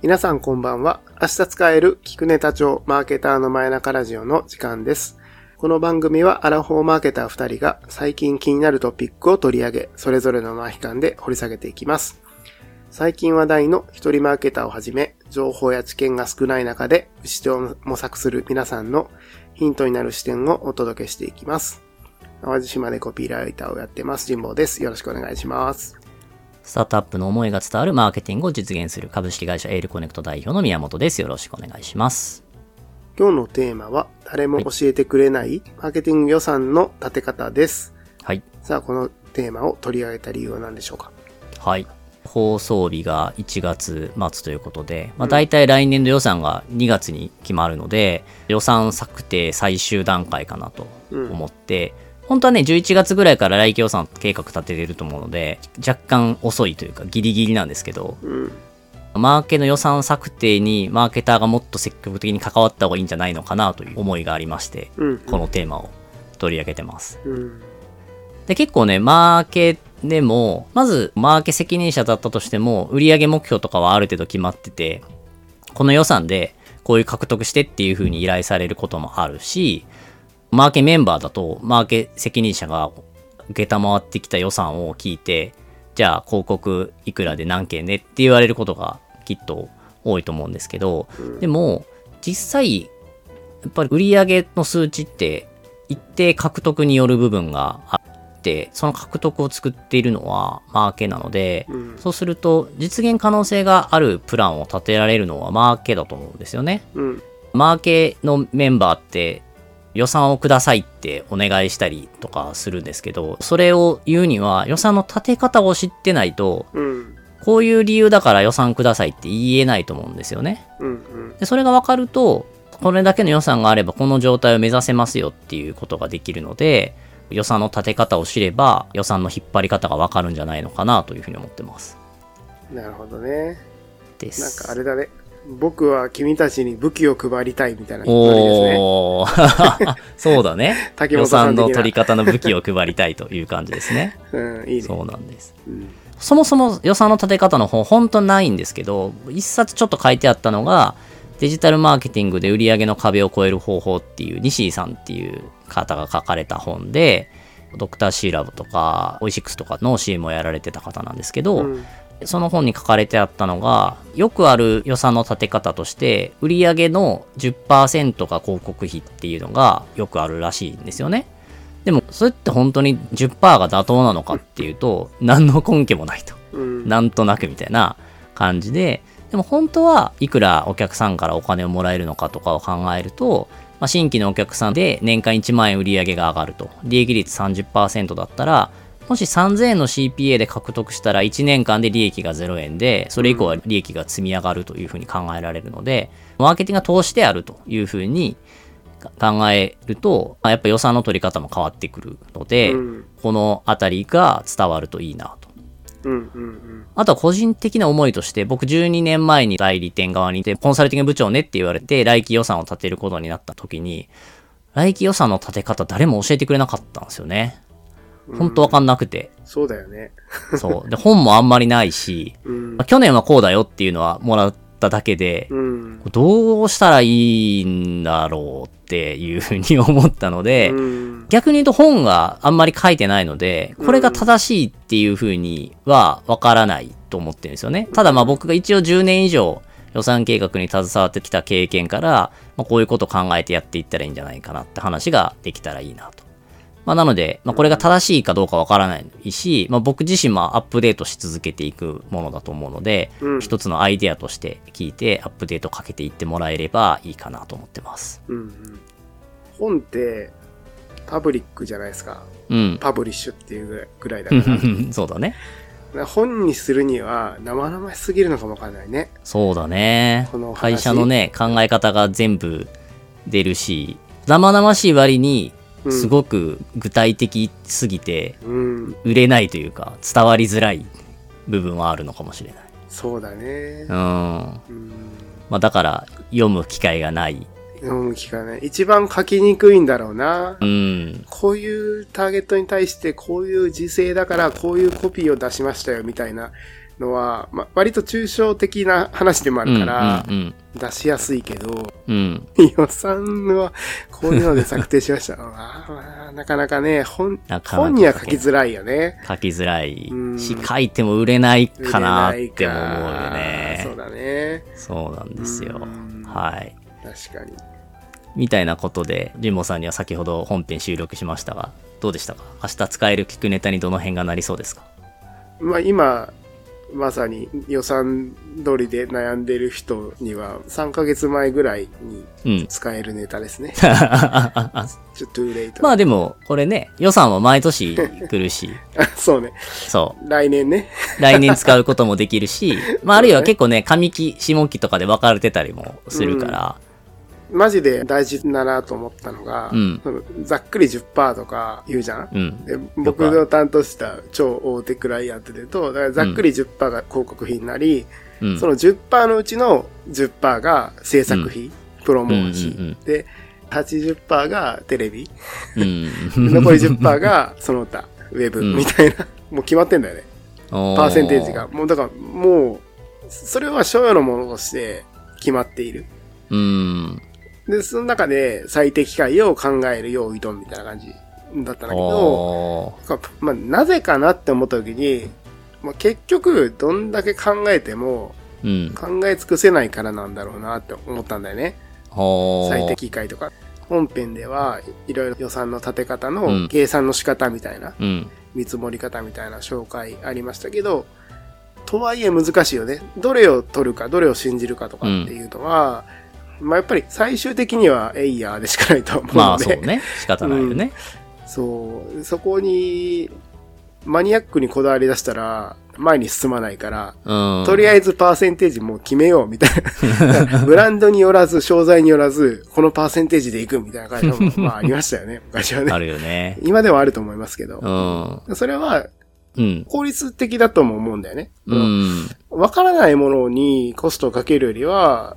皆さんこんばんは。明日使える聞くネタ帳マーケターの前中ラジオの時間です。この番組はアラフォーマーケター2人が最近気になるトピックを取り上げ、それぞれのマーヒ間で掘り下げていきます。最近話題の一人マーケターをはじめ、情報や知見が少ない中で、視点を模索する皆さんのヒントになる視点をお届けしていきます。淡路島でコピーライターをやってます、神保です。よろしくお願いします。スタートアップの思いが伝わるマーケティングを実現する株式会社エールコネクト代表の宮本です。よろしくお願いします。今日のテーマは、誰も教えてくれないマーケティング予算の立て方です。はい。さあ、このテーマを取り上げた理由は何でしょうか？はい。放送日が1月末ということで、まあ、大体来年度予算が2月に決まるので、予算策定最終段階かなと思って、本当はね、11月ぐらいから来期予算計画立ててると思うので、若干遅いというかギリギリなんですけど、うん。マーケの予算策定にマーケターがもっと積極的に関わった方がいいんじゃないのかなという思いがありまして、うん。このテーマを取り上げてます。うん。で、結構ね、マーケでも、まず、マーケ責任者だったとしても、売上目標とかはある程度決まってて、この予算でこういう獲得してっていう風に依頼されることもあるし、マーケメンバーだと、マーケ責任者が受けたまわってきた予算を聞いて、じゃあ広告いくらで何件ねって言われることがきっと多いと思うんですけど、でも、実際、やっぱり売上の数値って一定獲得による部分があって、その獲得を作っているのはマーケなので、うん。そうすると実現可能性があるプランを立てられるのはマーケだと思うんですよね。うん。マーケのメンバーって予算をくださいってお願いしたりとかするんですけど、それを言うには予算の立て方を知ってないと、うん。こういう理由だから予算くださいって言えないと思うんですよね。うん。でそれが分かると、これだけの予算があればこの状態を目指せますよっていうことができるので、予算の立て方を知れば予算の引っ張り方が分かるんじゃないのかなというふうに思ってます。なるほどね。です。なんかあれだね。僕は君たちに武器を配りたいみたいなノリですね。お ーそうだね。予 竹本さん的な算の取り方の武器を配りたいという感じですね。うん、いいね。そうなんです。うん。そもそも予算の立て方の本、本当ないんですけど、一冊ちょっと書いてあったのが、デジタルマーケティングで売上の壁を超える方法っていう、西井さんっていう方が書かれた本で、ドクターシーラブとか、オイシックスとかの CM をやられてた方なんですけど、うん。その本に書かれてあったのが、よくある予算の立て方として、売上の10%が広告費っていうのがよくあるらしいんですよね。でも、それって本当に10%が妥当なのかっていうと、何の根拠もないと。うん。なんとなくみたいな感じで、でも本当はいくらお客さんからお金をもらえるのかとかを考えると、まあ、新規のお客さんで年間1万円売り上げが上がると。利益率30%だったら、もし3000円の CPA で獲得したら1年間で利益が0円で、それ以降は利益が積み上がるというふうに考えられるので、マーケティングが投資であるというふうに考えると、まあやっぱ予算の取り方も変わってくるので、うん。このあたりが伝わるといいなと。うん。うん。あとは個人的な思いとして、僕12年前に代理店側にいて、コンサルティング部長ねって言われて、来期予算を立てることになった時に、来期予算の立て方誰も教えてくれなかったんですよね。ほんとわかんなくて。そうだよね。そう。で、本もあんまりないし、うんまあ。去年はこうだよっていうのはもらっただけで、うん。どうしたらいいんだろうっていうふうに思ったので、うん。逆に言うと本があんまり書いてないので、これが正しいっていう風にはわからないと思ってるんですよね。ただまあ僕が一応10年以上予算計画に携わってきた経験から、まあ、こういうことを考えてやっていったらいいんじゃないかなって話ができたらいいなと。まあなので、まあこれが正しいかどうかわからないし、まあ僕自身もアップデートし続けていくものだと思うので、うん一つのアイデアとして聞いてアップデートかけていってもらえればいいかなと思ってます。うん。うん。本って、パブリックじゃないですか。うん。パブリッシュっていうぐらいだから。そうだね。本にするには生々しすぎるのかもわかんないね。そうだねこの。話会社のね、考え方が全部出るし、生々しい割に、うんすごく具体的すぎて、うん。売れないというか、伝わりづらい部分はあるのかもしれない。そうだねうん。。まうん。あだから、読む機会がない。読む機会ない。一番書きにくいんだろうな。うん。こういうターゲットに対してこういう時勢だからこういうコピーを出しましたよみたいなのは、まあ、割と抽象的な話でもあるから、出しやすいけど、うん。予算はこういうので策定しました。まあまあなかなかね、本、本には書きづらいよね。書きづらいうんし、書いても売れないかなって思うよね。そうだね。そうなんですようん。はい。確かに。みたいなことで、ジンボさんには先ほど本編収録しましたが、どうでしたか？明日使える聞くネタにどの辺がなりそうですか？まあ今、まさに予算通りで悩んでる人には3ヶ月前ぐらいにうん。使えるネタですね。ちょっとレイト。まあでも、これね、予算は毎年来るし、そうね。そう。来年ね。来年使うこともできるし、まああるいは結構ね、上期、下期とかで分かれてたりもするから、マジで大事だなと思ったのが、うんそのざっくり10%とか言うじゃん？うん。で僕の担当した超大手クライアントでと、だからざっくり10%が広告費になり、うん。その10%のうちの10%が制作費、プロモーシうんうんうんで、80%がテレビ、うん。残り10%がその他、ウェブうんみたいな、もう決まってんだよね。パパーセンテージが。。もうだから、もう、それは所有のものとして決まっている。うん。で、その中で最適解を考える用意ドンみたいな感じだったんだけど、まあ、なぜかなって思った時に、まあ、結局、どんだけ考えても、うん。考え尽くせないからなんだろうなって思ったんだよね。最適解とか。本編ではいろいろ予算の立て方うんの計算の仕方みたいな、うん。見積もり方みたいな紹介ありましたけど、とはいえ難しいよね。どれを取るか、どれを信じるかとかっていうのは、まあやっぱり最終的にはエイヤーでしかないと思うので、まあそうね。仕方ないよね。そう、そこに、マニアックにこだわり出したら、前に進まないから、うん。とりあえずパーセンテージもう決めようみたいな。ブランドによらず、商材によらず、このパーセンテージでいくみたいな感じも、まあありましたよね、昔はあね。るよね。今ではあると思いますけどう。ん。それはうん。効率的だとも思うんだよね。うん。わからないものにコストをかけるよりは、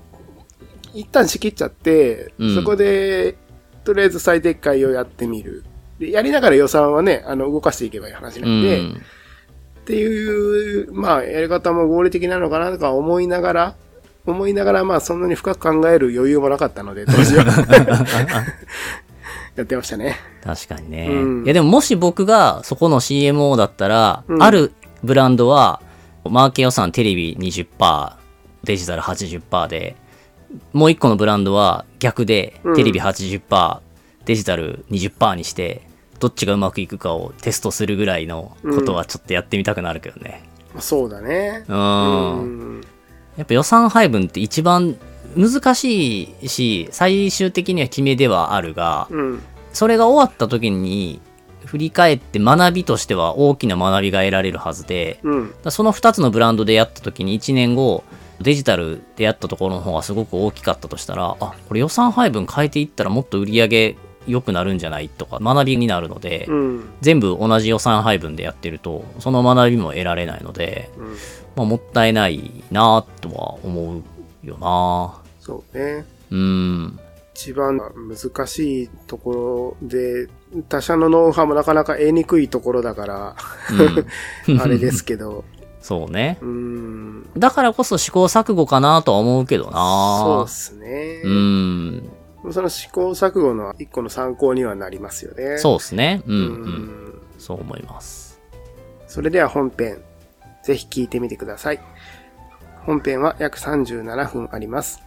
一旦仕切っちゃって、うんそこで、とりあえず最適解をやってみる。でやりながら予算はね、あの、動かしていけばいい話うなんで、ん。っていう、まあ、やり方も合理的なのかなとか思いながら、思いながら、まあ、そんなに深く考える余裕もなかったので、当時は。やってましたね。確かにね。うんいやでももし僕がそこの CMO だったら、うんあるブランドは、マーケ予算テレビ20%、デジタル80%で、もう一個のブランドは逆でうん、テレビ80%、デジタル20%にして、どっちがうまくいくかをテストするぐらいのことはちょっとやってみたくなるけどね。まあそうだね。うん。うんやっぱ予算配分って一番難しいし、最終的には決めではあるが、うん。それが終わった時に振り返って学びとしては大きな学びが得られるはずで、うん。らその2つのブランドでやった時に1年後、デジタルでやったところの方がすごく大きかったとしたら、あ、これ予算配分変えていったらもっと売り上げ良くなるんじゃないとか学びになるので、うん。全部同じ予算配分でやってると、その学びも得られないので、うん。まあ、もったいないなとは思うよなそうね。うん。一番難しいところで、他社のノウハウもなかなか得にくいところだから、うん あれですけど、そうね。うん。だからこそ試行錯誤かなとは思うけどそうなっすね。うん。その試行錯誤の一個の参考にはなりますよね。そうですね。うん、ううん。ん。そう思います。それでは本編、ぜひ聞いてみてください。本編は約37分あります。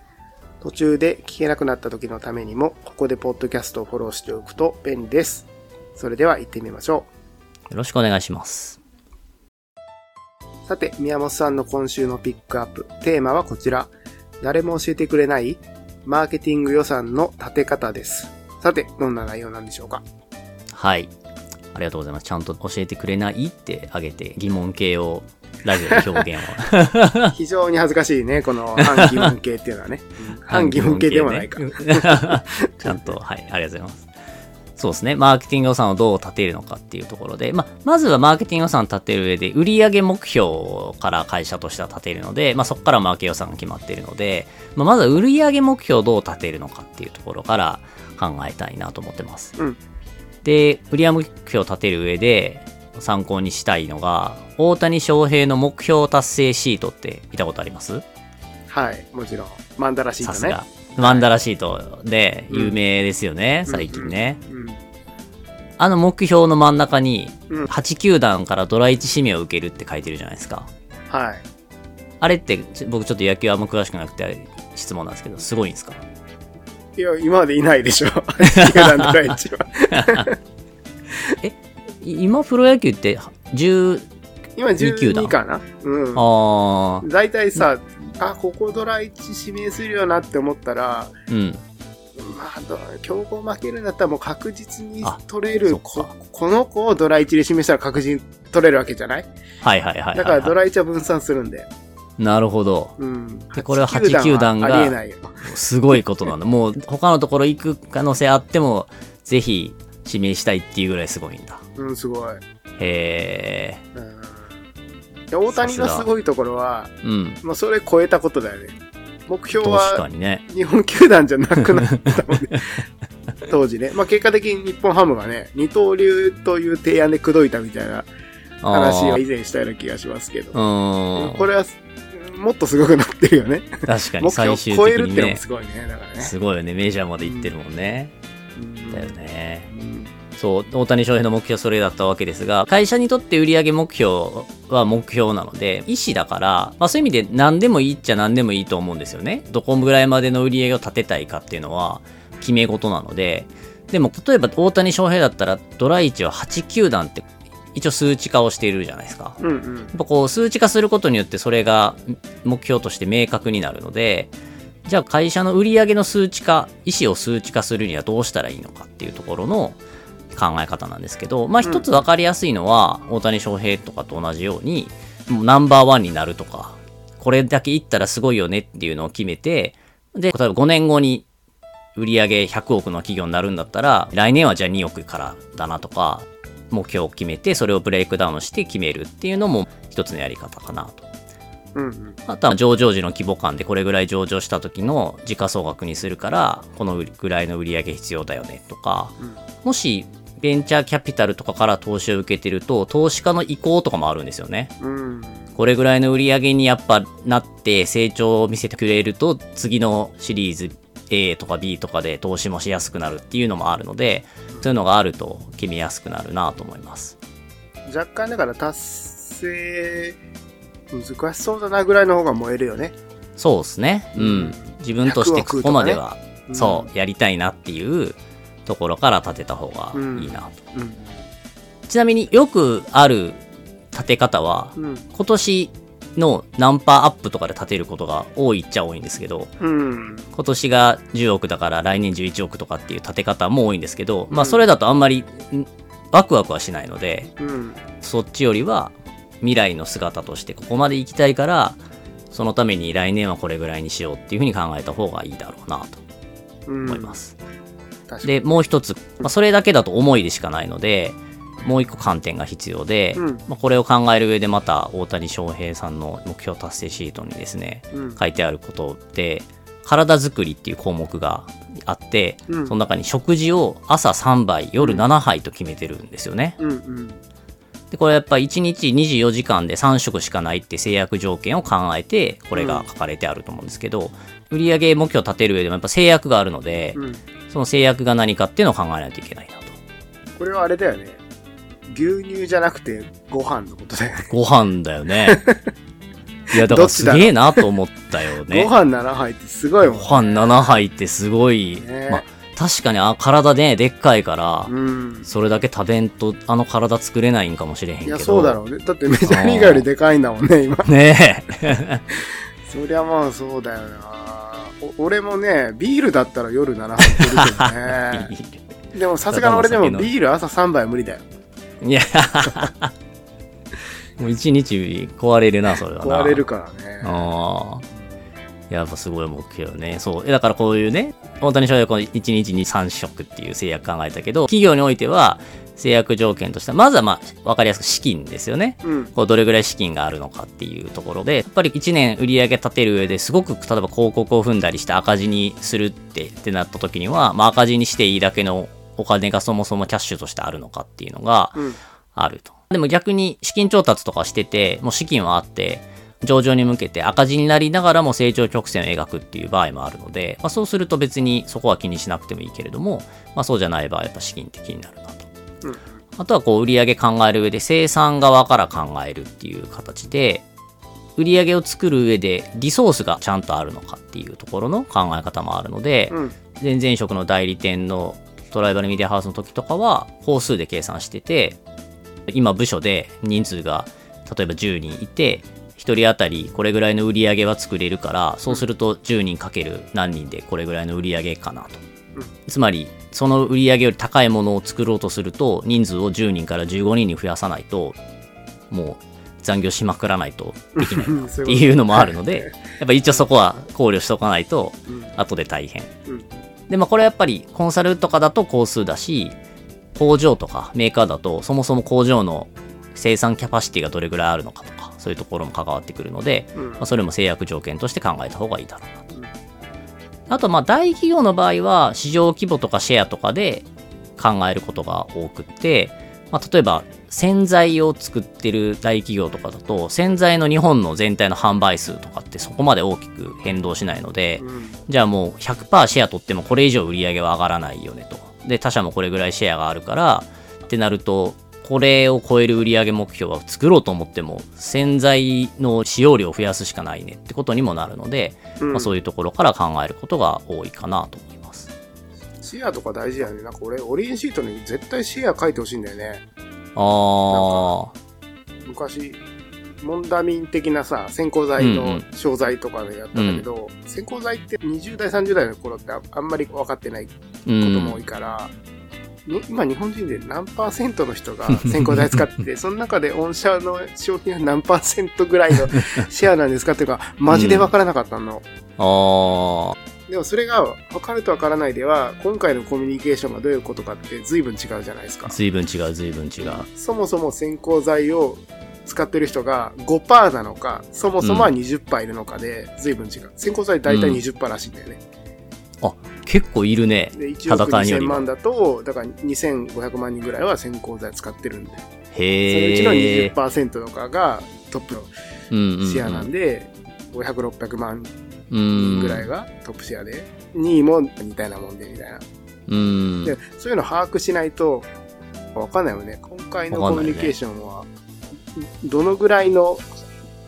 途中で聞けなくなった時のためにも、ここでポッドキャストをフォローしておくと便利です。それでは行ってみましょよろしくお願いします。う。さて、宮本さんの今週のピックアップ。テーマはこちら。誰も教えてくれないマーケティング予算の立て方です。さて、どんな内容なんでしょうか？はい。ありがとうございます。ちゃんと教えてくれないってあげて疑問形をラジオで表現を。非常に恥ずかしいね、この反疑問系っていうのはね。反疑問系でもないか。ね ちゃんと、はい、ありがとうございます。そうですね。マーケティング予算をどう立てるのかっていうところで、まあ、まずはマーケティング予算立てる上で、売上目標から会社としては立てるので、まあ、そこからマーケ予算が決まっているので、まあ、まずは売上目標をどう立てるのかっていうところから考えたいなと思ってます。うんで、売上目標を立てる上で、参考にしたいのが、大谷翔平の目標達成シートって見たことあります？はい、もちろん。マンダラシートねさすが。。マンダラシートで有名ですよね、うん最近ね。うん。あの目標の真ん中に、うん8球団からドラ1指名を受けるって書いてるじゃないですか。はい。あれって、ち僕ちょっと野球あんま詳しくなくて質問なんですけど、すごいんですか？いや、今までいないでしょ。球団ドラ1は。い今プロ野球って10、今二球団？12かな？うん。あー、大体さ、あ、ここドラ1指名するよなって思ったら、うん。まあど、強豪負けるんだったらもう確実にあ取れるこ、この子をドラ1で指名したら確実に取れるわけじゃないはいはいはい。だからドラ1は分散するんで。なるほど。うん。でこれは8球団が。すごいことなんだ。もう他のところ行く可能性あっても、ぜひ指名したいっていうぐらいすごいんだ。うん、すごい。へうんで大谷のすごいところは、ー。うん。もうそれ超えたことだよね。目標はにね。日本球団じゃなくなったもんね。当時ね。まあ結果的に日本ハムがね、二刀流という提案で口説いたみたいなあ話をー以前したような気がしますけど。これは、もっとすごくなってるよね。確か 目に最終標を超え的にねるってのも。すごいね。だからね。すごいよね。メジャーまで行ってるもんね。うんだよね。うんそう、大谷翔平の目標それだったわけですが、会社にとって売上目標は目標なので、意思だから、まあそういう意味で何でもいいっちゃ何でもいいと思うんですよね。どこぐらいまでの売り上げを立てたいかっていうのは決め事なので、でも例えば大谷翔平だったらドラ1は8球団って一応数値化をしているじゃないですか。うんうんやっぱこう数値化することによってそれが目標として明確になるので、じゃあ会社の売上の数値化、意思を数値化するにはどうしたらいいのかっていうところの考え方なんですけど、まあ一つ分かりやすいのは、大谷翔平とかと同じように、ナンバーワンになるとか、これだけいったらすごいよねっていうのを決めて、で、例えば5年後に売上100億の企業になるんだったら、来年はじゃあ2億からだなとか、目標を決めて、それをブレイクダウンして決めるっていうのも一つのやり方かなと。うんうん。あとは上場時の規模感でこれぐらい上場した時の時価総額にするから、このぐらいの売り上げ必要だよねとか、うん。もしベンチャーキャピタルとかから投資を受けてると、投資家の意向とかもあるんですよね。うんこれぐらいの売り上げにやっぱなって成長を見せてくれると、次のシリーズ A とか B とかで投資もしやすくなるっていうのもあるので、そういうのがあると決めやすくなるなと思います。若干だから達成難しそうだなぐらいの方が燃えるよね。そうですね。ううんん。自分としてここまでは、うんそう、やりたいなっていうところから立てた方がいいなと。うん。ちなみによくある立て方は、うん。今年のナンパアップとかで立てることが多いっちゃ多いんですけど、うん。今年が10億だから来年11億とかっていう立て方も多いんですけど、まあうんそれだとあんまりんワクワクはしないので、うん。そっちよりは未来の姿としてここまで行きたいから、そのために来年はこれぐらいにしようっていうふうに考えた方がいいだろうなとうん。思います。で、もう一つ、まあ、それだけだと思いでしかないので、もう一個観点が必要で、うんまあ、これを考える上でまた大谷翔平さんの目標達成シートにですね、うん。書いてあることで、体づくりっていう項目があって、うんその中に食事を朝3杯、夜7杯と決めてるんですよね。うん。うん。で、これやっぱ1日24時間で3食しかないって制約条件を考えて、これが書かれてあると思うんですけど、売上目標を立てる上でもやっぱ制約があるので、うん。その制約が何かっていうのを考えないといけないなと。これはあれだよね。牛乳じゃなくてご飯のことだよね。ご飯だよね。いや、だからすげえなと思ったよね。ご飯7杯ってすごいもん。ご飯7杯ってすごい。ねまあ、確かにあ体ね、でっかいから、うん。それだけ食べんと、あの体作れないんかもしれへんけど。いや、そうだろうね。だってメジャーリーガーよりでかいんだもんね、今。ねえ。そりゃまあそうだよな。お俺もね、ビールだったら夜7杯いけるけどね。でもさすがの俺でもビール朝3杯は無理だよ。いや、もう一日壊れるな、それはな。壊れるからね。ああ。やっぱすごい目標ね。そう。だからこういうね、大谷翔平はこの1日に3食っていう制約考えたけど、企業においては制約条件としては、まずはまあ、わかりやすく資金ですよね。うん。こうどれぐらい資金があるのかっていうところで、やっぱり1年売り上げ立てる上ですごく、例えば広告を踏んだりして赤字にするってってなった時には、まあ赤字にしていいだけのお金がそもそもキャッシュとしてあるのかっていうのがうん。あると。でも逆に資金調達とかしてて、もう資金はあって、上場に向けて赤字になりながらも成長曲線を描くっていう場合もあるので、まあ、そうすると別にそこは気にしなくてもいいけれども、まあ、そうじゃない場合はやっぱ資金って気になるなと。うん。あとはこう売上考える上で生産側から考えるっていう形で、売上を作る上でリソースがちゃんとあるのかっていうところの考え方もあるので、うん。全然職の代理店のトライバルメディアハウスの時とかは工数で計算してて今部署で人数が例えば10人いて1人当たりこれぐらいの売り上げは作れるからそうすると10人かける何人でこれぐらいの売り上げかなと、うん。つまりその売り上げより高いものを作ろうとすると人数を10人から15人に増やさないともう残業しまくらないとできないなっていうのもあるのでやっぱ一応そこは考慮しとかないとうん。後で大変うん。で、まあこれはやっぱりコンサルとかだと工数だし、工場とかメーカーだとそもそも工場の生産キャパシティがどれぐらいあるのかとか、そういうところも関わってくるので、うんまあ、それも制約条件として考えた方がいいだろうなと。あとまあ大企業の場合は市場規模とかシェアとかで考えることが多くって、まあ、例えば洗剤を作ってる大企業とかだと洗剤の日本の全体の販売数とかってそこまで大きく変動しないので、うん。じゃあもう100%シェア取ってもこれ以上売り上げは上がらないよねと。で、他社もこれぐらいシェアがあるから、ってなると、これを超える売上目標は作ろうと思っても、洗剤の使用量を増やすしかないねってことにもなるので、うんまあ、そういうところから考えることが多いかなと思います。シェアとか大事やね。なんか俺、オリエンシートに絶対シェア書いてほしいんだよね。あー、昔、モンダミン的なさ、線香剤うんうのん商材とかでやったんだけど、線香剤って20代、30代の頃ってああんまり分かってないこうとも多ん。いから、に今日本人で何パーセントの人が線香剤使ってて、その中で御社の商品は何パーセントぐらいの シェアなんですかっていうか、マジで分からなかったの。あー、でもそれが分かると分からないでは、今回のコミュニケーションがどういうことかって随分違うじゃないですか。随分違う、随分違う。そもそも線香剤を使ってる人が5%なのか、そもそもは20%いるのかで随分違う。線香剤大体20%らしいんだよね。結構いるね。で、1億2000戦いよりも万だと、だから2500万人ぐらいは線香剤使ってるんで、そのうへちのー。20%とかがトップのうんうんうんシェアなんで、500、600万うん人ぐらいがトップシェアで、2位も似たようなもんでみたいな。うん。で、そういうの把握しないと、わかんないよね。今回のコミュニケーションは、どのぐらいの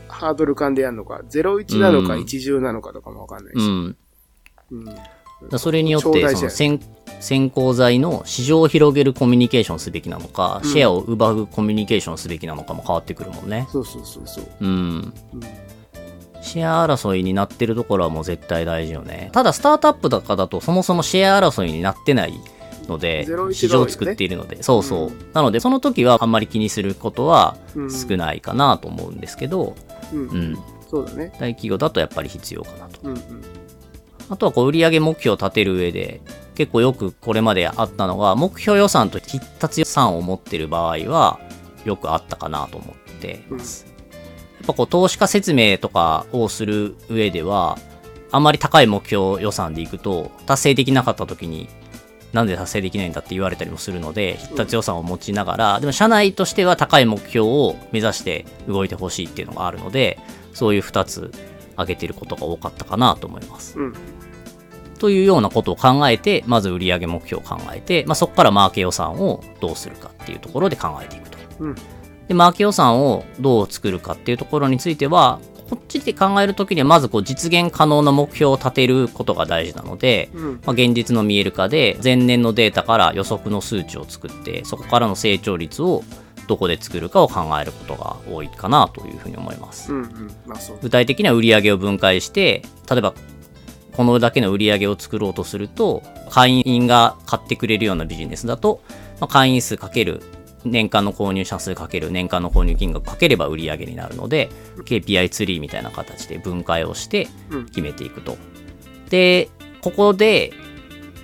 ハードル感でやるのか、01なのかうん10なのかとかもわかんないし。うん。うんそれによってその先先行剤の市場を広げるコミュニケーションをすべきなのか、うんシェアを奪うコミュニケーションをすべきなのかも変わってくるもんね。そうそうそうそう。うん。うんシェア争いになってるところはもう絶対大事よね。ただスタートアップとかだとそもそもシェア争いになってないので01、市場を作っているので、そうそう。うんなのでその時はあんまり気にすることはうん少ないかなと思うんですけど、うんうん。そうだね。大企業だとやっぱり必要かなと。うんうん。あとはこう売上目標を立てる上で結構よくこれまであったのが目標予算と必達予算を持ってる場合はよくあったかなと思ってます。やっぱこう投資家説明とかをする上ではあんまり高い目標予算でいくと達成できなかった時になんで達成できないんだって言われたりもするので必達予算を持ちながらでも社内としては高い目標を目指して動いてほしいっていうのがあるのでそういう2つ挙げてることが多かったかなと思います。うん。というようなことを考えて、まず売上目標を考えて、まあ、そこからマーケ予算をどうするかっていうところで考えていくと。うん。で、マーケ予算をどう作るかっていうところについては、こっちで考えるときには、まずこう実現可能な目標を立てることが大事なので、うん。まあ、現実の見える化で、前年のデータから予測の数値を作って、そこからの成長率をどこで作るかを考えることが多いかなというふうに思います。うん。うん。まあ。具体的には売上を分解して例えばこのだけの売上を作ろうとすると会員が買ってくれるようなビジネスだと、まあ会員数かける年間の購入者数かける年間の購入金額かければ売上になるので KPI ツリーみたいな形で分解をしてうん。決めていくと。でここで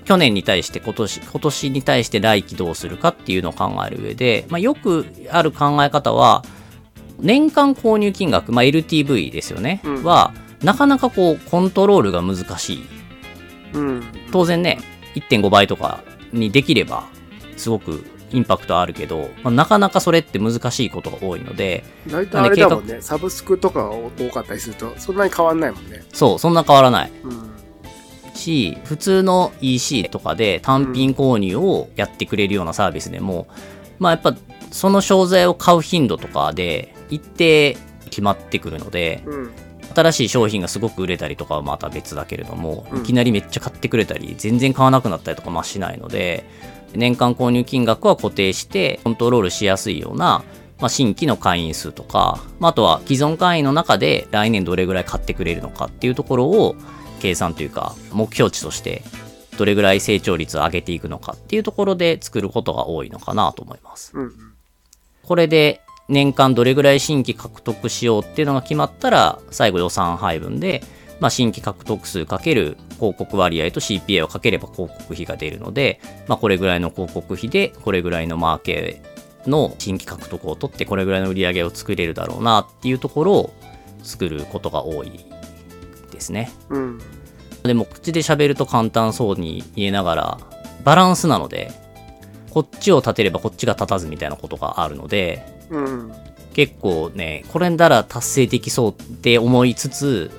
去年に対して今年今年に対して来期どうするかっていうのを考える上で、まあ、よくある考え方は年間購入金額、まあ、LTV ですよね、うんはなかなかこうコントロールが難しいうん。当然ね1.5倍とかにできればすごくインパクトはあるけど、まあ、なかなかそれって難しいことが多いので、大体あれだもんね、サブスクとかが多かったりすると、そんなに変わんないもんね。そう、そんな変わらない。うん。し、普通の EC とかで単品購入をやってくれるようなサービスでも、まあやっぱその商材を買う頻度とかで一定決まってくるので、うん。新しい商品がすごく売れたりとかはまた別だけれども、うんいきなりめっちゃ買ってくれたり、全然買わなくなったりとかまあしないので、年間購入金額は固定してコントロールしやすいような、まあ、新規の会員数とか、まあ、あとは既存会員の中で来年どれぐらい買ってくれるのかっていうところを計算というか目標値としてどれぐらい成長率を上げていくのかっていうところで作ることが多いのかなと思います。うん。これで年間どれぐらい新規獲得しようっていうのが決まったら最後予算配分で、まあ、新規獲得数かける広告割合と CPA をかければ広告費が出るので、まあ、これぐらいの広告費でこれぐらいのマーケの新規獲得を取ってこれぐらいの売り上げを作れるだろうなっていうところを作ることが多いですね。うん。でも口で喋ると簡単そうに言えながらバランスなのでこっちを立てればこっちが立たずみたいなことがあるのでうん。結構ねこれなら達成できそうって思いつつ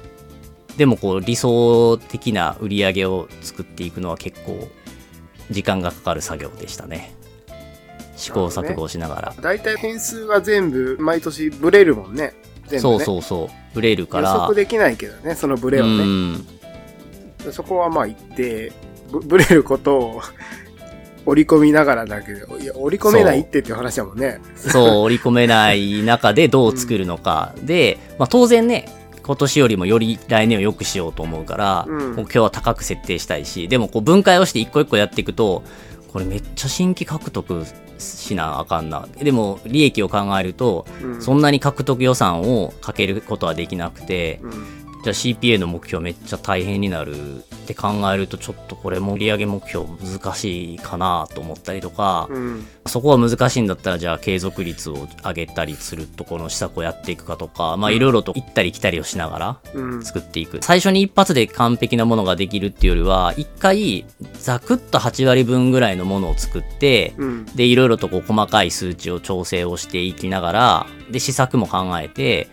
でもこう理想的な売り上げを作っていくのは結構時間がかかる作業でしたね試行錯誤しながら、大体変数は全部毎年ブレるもんね。全部そうね。そうそうブレるから予測できないけどね、そのブレをうね。んそこはまあ言って、ブ ブレることを織り込みながらだけど、いや、織り込めないってっていう話だもんね。そう、織り込めない中でどう作るのか。で、まあ、当然ね、今年よりもより来年を良くしようと思うから、うん目標は高く設定したいし、でもこう分解をして一個一個やっていくと、これめっちゃ新規獲得しなあかんな。でも利益を考えると、うん。そんなに獲得予算をかけることはできなくて、うん。じゃあ CPA の目標めっちゃ大変になるって考えるとちょっとこれも売上目標難しいかなと思ったりとか、うん。そこは難しいんだったらじゃあ継続率を上げたりするところの施策をやっていくかとかまあいろいろと行ったり来たりをしながらうん。作っていく最初に一発で完璧なものができるっていうよりは一回ザクッと8割分ぐらいのものを作ってうん。でいろいろとこう細かい数値を調整をしていきながらで施策も考えて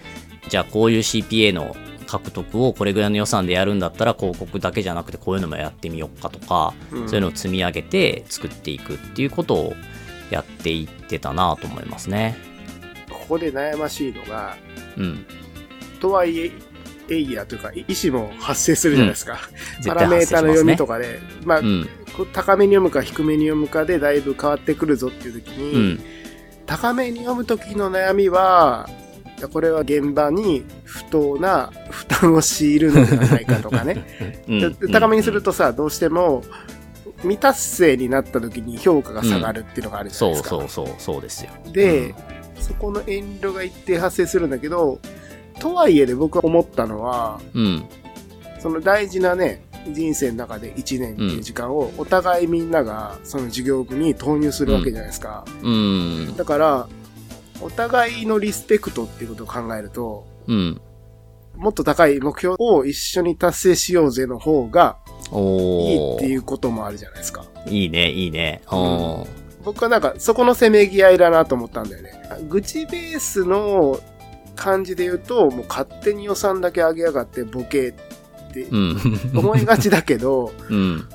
じゃあこういう CPA の獲得をこれぐらいの予算でやるんだったら広告だけじゃなくてこういうのもやってみようかとか、うんそういうのを積み上げて作っていくっていうことをやっていってたなと思いますね。ここで悩ましいのが、うん。とはいえ、エイヤというか、意思も発生するじゃないですか。絶パラメータの読みとか。で、まあ、うん。高めに読むか低めに読むかでだいぶ変わってくるぞっていう時に、うん。高めに読む時の悩みは、これは現場に不当な負担を強いるのではないかとかね。高めにするとさ、どうしても未達成になった時に評価が下がるっていうのがあるじゃないそうですか。そうそう、そうですよ。で、そこの遠慮が一定発生するんだけど、とはいえで僕は思ったのは、うん。その大事なね、人生の中で1年っていう時間をお互いみんながその事業部に投入するわけじゃないですか。うん。だから、お互いのリスペクトっていうことを考えると、うん。もっと高い目標を一緒に達成しようぜの方がいい。っていうこともあるじゃないですか。いいね、いいね。おー。僕はなんかそこのせめぎ合いだなと思ったんだよね。愚痴ベースの感じで言うと、もう勝手に予算だけ上げやがってボケってうん。思いがちだけど、うん。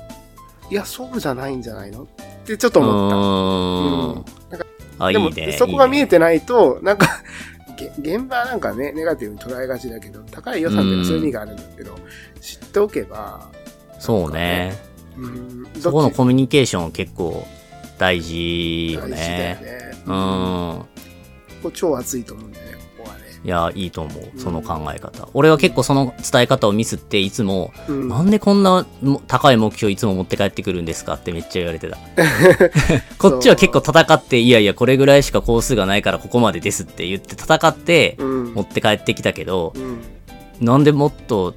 いや、そうじゃないんじゃないのってちょっと思った。うーうんん。あ、いでもいね。そこが見えててないと、なんか、げ現場なんかね、ネガティブに捉えがちだけど、高い予算ってそういう意味があるんだけど、知っておけば、そうね。うん、そこのコミュニケーション結構大事よ大事だよね。ね。うん。ここ超熱いと思うんだよね。いや、いいと思う。その考え方。俺は結構その伝え方をミスって、いつも、うんなんでこんなも高い目標いつも持って帰ってくるんですかってめっちゃ言われてた。こっちは結構戦って、いやいや、これぐらいしか工数がないからここまでですって言って戦ってうん。持って帰ってきたけど、うん。なんでもっと、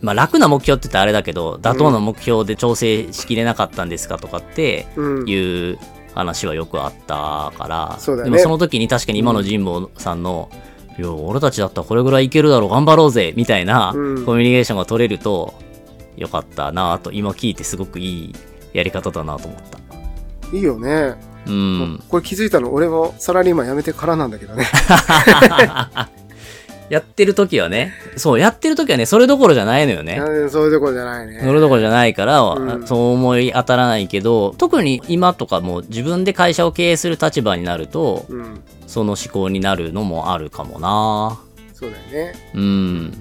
まあ楽な目標って言ったらあれだけど、妥当な目標で調整しきれなかったんですかとかってうん。いう話はよくあったから、ねでもその時に確かに今の神保さんの、いや、俺たちだったらこれぐらいいけるだろう、頑張ろうぜ、みたいなコうんミュニケーションが取れると、よかったなぁと、今聞いてすごくいいやり方だなと思った。いいよね。うん。これ気づいたの俺もサラリーマン辞めてからなんだけどね。やってる時はね、そう、やってる時はね、それどころじゃないのよね。うんそういうところじゃないね。それどころじゃないから、うんそう思い当たらないけど、特に今とかも自分で会社を経営する立場になると、うん。その思考になるのもあるかもなそうだよね。うん。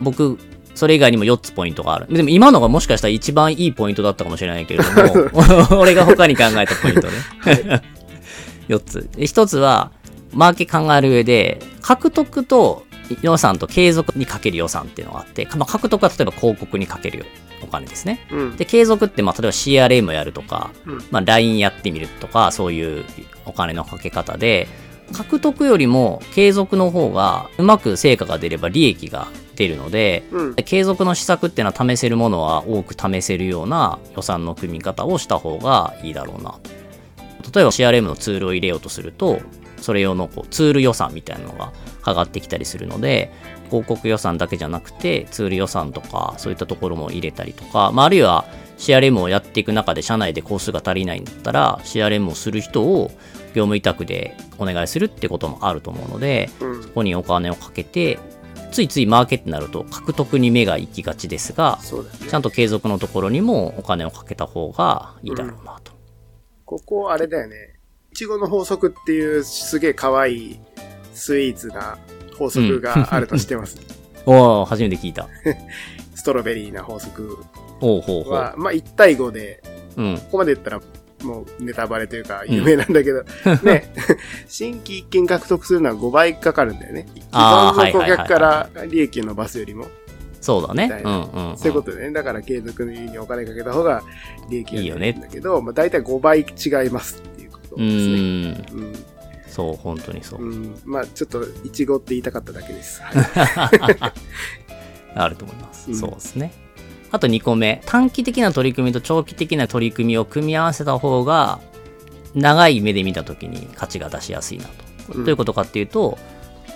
僕、それ以外にも4つポイントがある。でも今のがもしかしたら一番いいポイントだったかもしれないけれども、俺が他に考えたポイントね。4つ。で1つは、マーケ考える上で、獲得と予算と継続にかける予算っていうのがあって、まあ、獲得は例えば広告にかけるお金ですね。うん。で、継続って、まあ、例えば CRM やるとか、うんまあ、LINE やってみるとか、そういうお金のかけ方で、獲得よりも継続の方がうまく成果が出れば利益が出るので、うん。継続の施策っていうのは試せるものは多く試せるような予算の組み方をした方がいいだろうなと。例えば CRM のツールを入れようとすると、それ用のこうツール予算みたいなのがかかってきたりするので、広告予算だけじゃなくて、ツール予算とか、そういったところも入れたりとか、まあ、あるいは CRM をやっていく中で社内で工数が足りないんだったら、CRM をする人を業務委託でお願いするってこともあると思うので、うんそこにお金をかけて、ついついマーケってなると獲得に目が行きがちですが、ねち。ゃんと継続のところにもお金をかけた方がいいだろうなと。ここあれだよね。いちごの法則っていうすげえ可愛いスイーツな法則があるとしてます。おお初めて聞いた。ストロベリーな法則。は、まあ1対5で、うん。ここまで言ったらもうネタバレというか有名なんだけど、ね、新規一件獲得するのは5倍かかるんだよね。既存の顧客から利益を伸ばすよりも。そうだねうんうん、うん。そういうことでね。だから継続にお金かけた方が利益が出いいよねるんだけど、まあ大体5倍違いますことうですね。うん。そう、本当にそう。うん。まあちょっとイチゴって言いたかっただけです。はいあると思います。うんそうですね。あと2個目。短期的な取り組みと長期的な取り組みを組み合わせた方が、長い目で見た時に価値が出しやすいなと。うんどういうことかっていうと、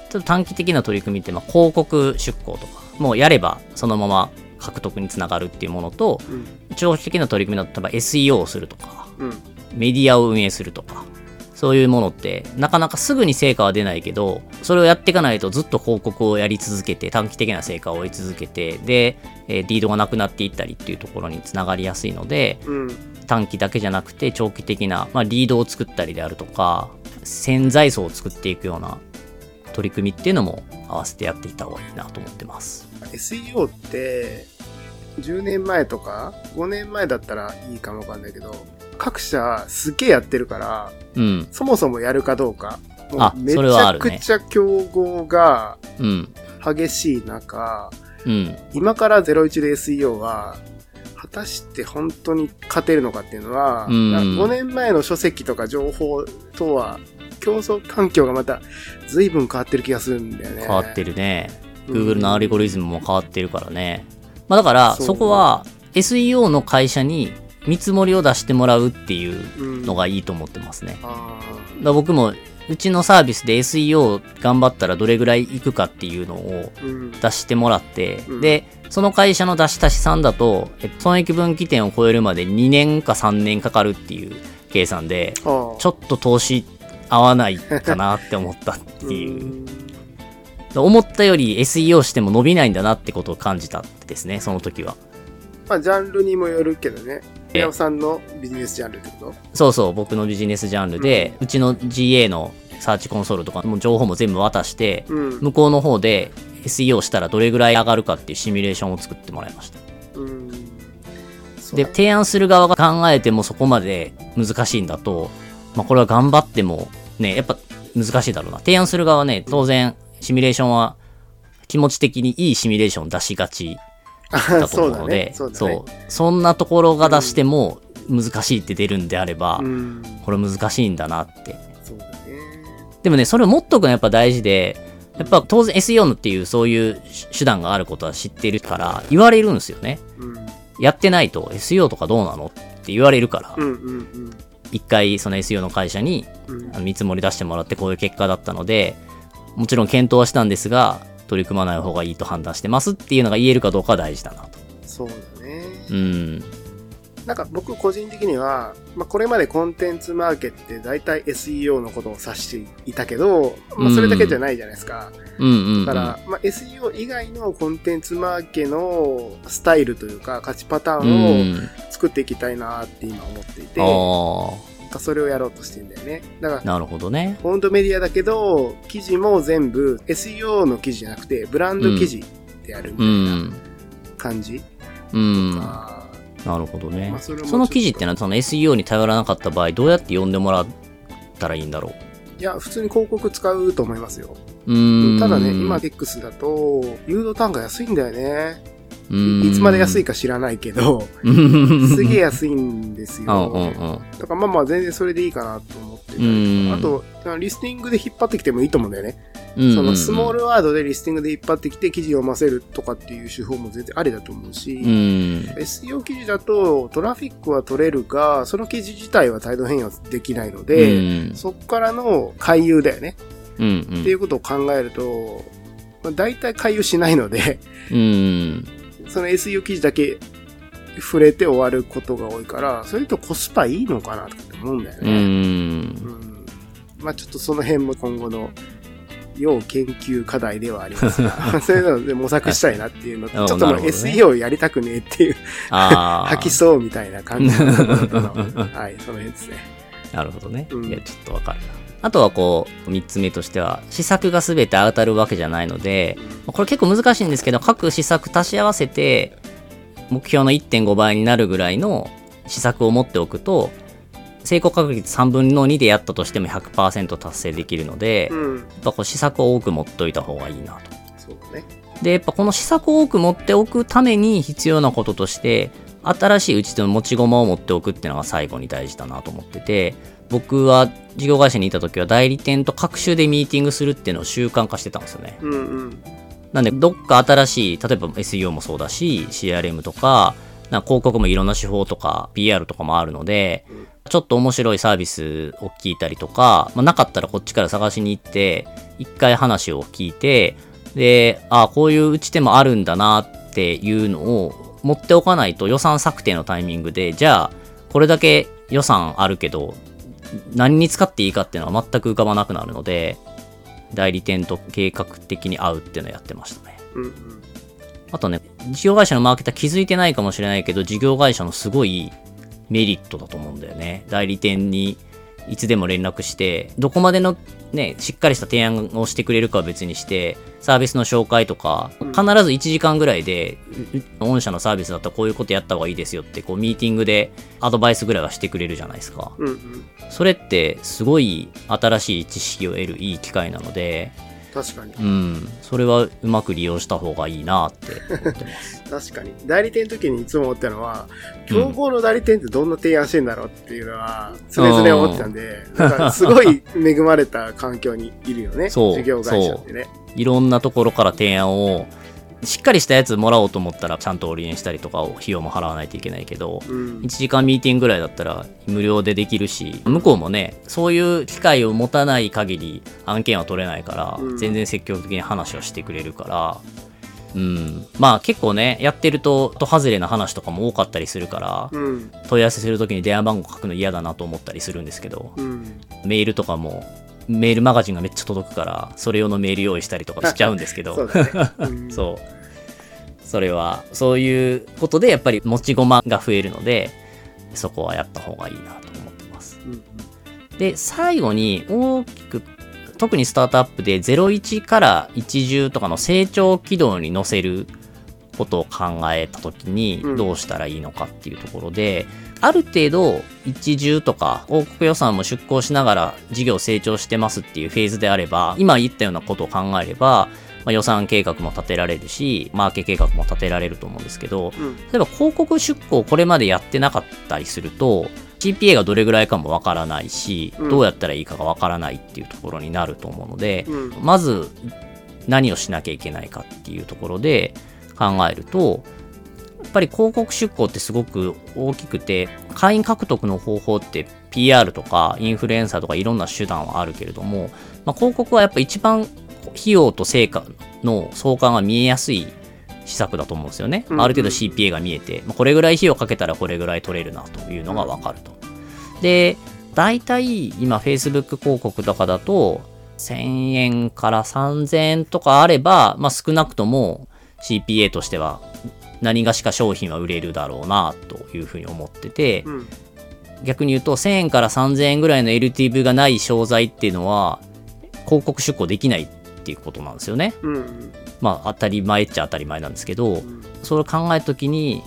ちょっと短期的な取り組みって、まあ、広告出稿とか、もうやればそのまま獲得につながるっていうものと、うん。長期的な取り組みだと、例えば SEO をするとか、うん。メディアを運営するとか、そういうものって、なかなかすぐに成果は出ないけど、それをやっていかないとずっと広告をやり続けて、短期的な成果を追い続けて、で、えーリードがなくなっていったりっていうところにつながりやすいので、うん。短期だけじゃなくて長期的な、まあ、リードを作ったりであるとか、潜在層を作っていくような取り組みっていうのも合わせてやっていった方がいいなと思ってます。SEO って、10年前とか、5年前だったらいいかもわかんないけど、各社すげえやってるから、うん、そもそもやるかどうか、めちゃくちゃ競合がうん、激しい中、うん、今から01で SEO は、果たして本当に勝てるのかっていうのは、うん。5年前の書籍とか情報とは、競争環境がまた随分変わってる気がするんだよね。変わってるね。うん。Google のアルゴリズムも変わってるからね。まあだから、そこは SEO の会社に見積もりを出してもらうっていうのがいいと思ってますね。あだから僕も、うちのサービスで SEO 頑張ったらどれぐらいいくかっていうのを。出してもらって、うんで、その会社の出した試算だと、え損益分岐点を超えるまで2年か3年かかるっていう計算で、ちょっと投資合わないかなって思ったっていう。うん思ったより SEO しても伸びないんだなってことを感じたですね、その時は。まあ、ジャンルにもよるけどね。え宮尾さんのビジネスジャンルってこと？そうそう、僕のビジネスジャンルで、うちの GA のサーチコンソールとかも情報も全部渡して、うん。向こうの方で SEO したらどれぐらい上がるかっていうシミュレーションを作ってもらいました。で、提案する側が考えてもそこまで難しいんだと、まあこれは頑張ってもね、やっぱ難しいだろうな。提案する側はね、当然シミュレーションは気持ち的にいいシミュレーションを出しがちだとそう思うので だね。、そうだね。そんなところが出しても難しいって出るんであれば、うん。これ難しいんだなって。ね。でもね、それを持っとくのはやっぱ大事で、やっぱ当然 SEO のっていうそういう手段があることは知ってるから言われるんですよね。うん。やってないと SEO とかどうなのって言われるからう、んうん一回その SEO の会社に見積もり出してもらってこういう結果だったので、もちろん検討はしたんですが、取り組まない方がいいと判断してますっていうのが言えるかどうかは大事だなと。そうだね。うん。なんか僕個人的には、まあ、これまでコンテンツマーケって大体 SEO のことを指していたけど、まあ、それだけじゃないじゃないですか。うんうん、うん。だから、まあ、SEO 以外のコンテンツマーケのスタイルというか、価値パターンを作っていきたいなって今思っていて、あそれをやろうとしてんだよね。だから、なるほどね。フォントメディアだけど、記事も全部 SEO の記事じゃなくて、ブランド記事でやるみたう。いなん感じ？うん。あなるほどね。まあそその記事ってのはその SEO に頼らなかった場合、どうやって読んでもらったらいいんだろーいや、普通に広告使うと思いますよ。う。ん。ただね、今 X だと、誘導単価安いんだよね。いつまで安いか知らないけど、す すげえ安いんですよ。だからまあまあ全然それでいいかなと思ってたうんりとか。あと、リスティングで引っ張ってきてもいいと思うんだよね。うんそのスモールワードでリスティングで引っ張ってきて記事を読ませるとかっていう手法も全然ありだと思うし、うん。SEO 記事だとトラフィックは取れるが、その記事自体は態度変容できないので、うんそっからの回遊だよね。うんうんっていうことを考えると、まあ、大体回遊しないので、うん。その SEO 記事だけ触れて終わることが多いから、それとコスパいいのかなとかって思うんだようね。ん。うんまあちょっとその辺も今後の要研究課題ではありますが、そういうので模索したいなっていうのと、あちょっともう SEO やりたくねえっていう。吐きそうみたいな感じの はい、その辺ですね。なるほどね。うんいや、ちょっとわかるな。あとはこう、三つ目としては、施策が全て当たるわけじゃないので、これ結構難しいんですけど、各施策足し合わせて、目標の1.5倍になるぐらいの施策を持っておくと、成功確率3分の2でやったとしても100%達成できるので、やっうん、ぱこう施策を多く持っておいた方がいいなと。そうだね。で、やっぱこの施策を多く持っておくために必要なこととして、新しいうちの持ち駒を持っておくっていうのが最後に大事だなと思ってて、僕は事業会社にいた時は代理店と各種でミーティングするっていうのを習慣化してたんですよね。うんうん。なんで、どっか新しい、例えば SEO もそうだし、CRM とか、な広告もいろんな手法とか、PR とかもあるので、ちょっと面白いサービスを聞いたりとか、まあ、なかったらこっちから探しに行って、一回話を聞いて、で、あこういう打ち手もあるんだなっていうのを持っておかないと予算策定のタイミングで、じゃあ、これだけ予算あるけど、何に使っていいかっていうのは全く浮かばなくなるので、代理店と計画的に会うっていうのをやってましたね。うんうん。あとね、事業会社のマーケター気づいてないかもしれないけど、事業会社のすごいメリットだと思うんだよね。代理店にいつでも連絡して、どこまでのね、しっかりした提案をしてくれるかは別にして、サービスの紹介とか、必ず1時間ぐらいで、う御社のサービスだったらこういうことやった方がいいですよって、こうミーティングでアドバイスぐらいはしてくれるじゃないですか。うんうん。それってすごい新しい知識を得るいい機会なので、確かに。うん、それはうまく利用した方がいいなって思ってます。確かに。代理店の時にいつも思ったのは、競合の代理店ってどんな提案してんだろうっていうのは、常々思ってたんで、なんかすごい恵まれた環境にいるよね。そう事業会社ってね。いろんなところから提案をしっかりしたやつもらおうと思ったらちゃんとオリエンしたりとかを費用も払わないといけないけど、うん1。時間ミーティングぐらいだったら無料でできるし向こうもねそういう機会を持たない限り案件は取れないから、うん全然積極的に話をしてくれるからうんまあ結構ねやってるとと外れな話とかも多かったりするから、うん。問い合わせするときに電話番号書くの嫌だなと思ったりするんですけど、うん。メールとかもメールマガジンがめっちゃ届くからそれ用のメール用意したりとかしちゃうんですけど。そうだね。うん。そう。それはそういうことでやっぱり持ち駒が増えるのでそこはやった方がいいなと思ってます。うんで最後に大きく特にスタートアップで01から10とかの成長軌道に乗せることを考えた時にうん。どうしたらいいのかっていうところで、ある程度一重とか広告予算も出向しながら事業成長してますっていうフェーズであれば今言ったようなことを考えれば、まあ、予算計画も立てられるしマーケ計画も立てられると思うんですけどうん。例えば広告出稿をこれまでやってなかったりすると CPA がどれぐらいかもわからないし、うんどうやったらいいかがわからないっていうところになると思うので、うん。まず何をしなきゃいけないかっていうところで考えるとぱり広告出稿ってすごく大きくて会員獲得の方法って PR とかインフルエンサーとかいろんな手段はあるけれども、まあ、広告はやっぱ一番費用と成果の相関が見えやすい施策だと思うんですよね。うんある程度 CPA が見えて、まあこれぐらい費用かけたらこれぐらい取れるなというのがわかると。で、大体今 Facebook 広告とかだと、1000円から3000円とかあれば、まあ少なくとも CPA としては何がしか商品は売れるだろうなというふうに思ってて、うん。逆に言うと1000円から3000円ぐらいの LTV がない商材っていうのは広告出稿できないっていうことなんですよね。うん。まあ当たり前っちゃ当たり前なんですけど、うん。それを考えた時に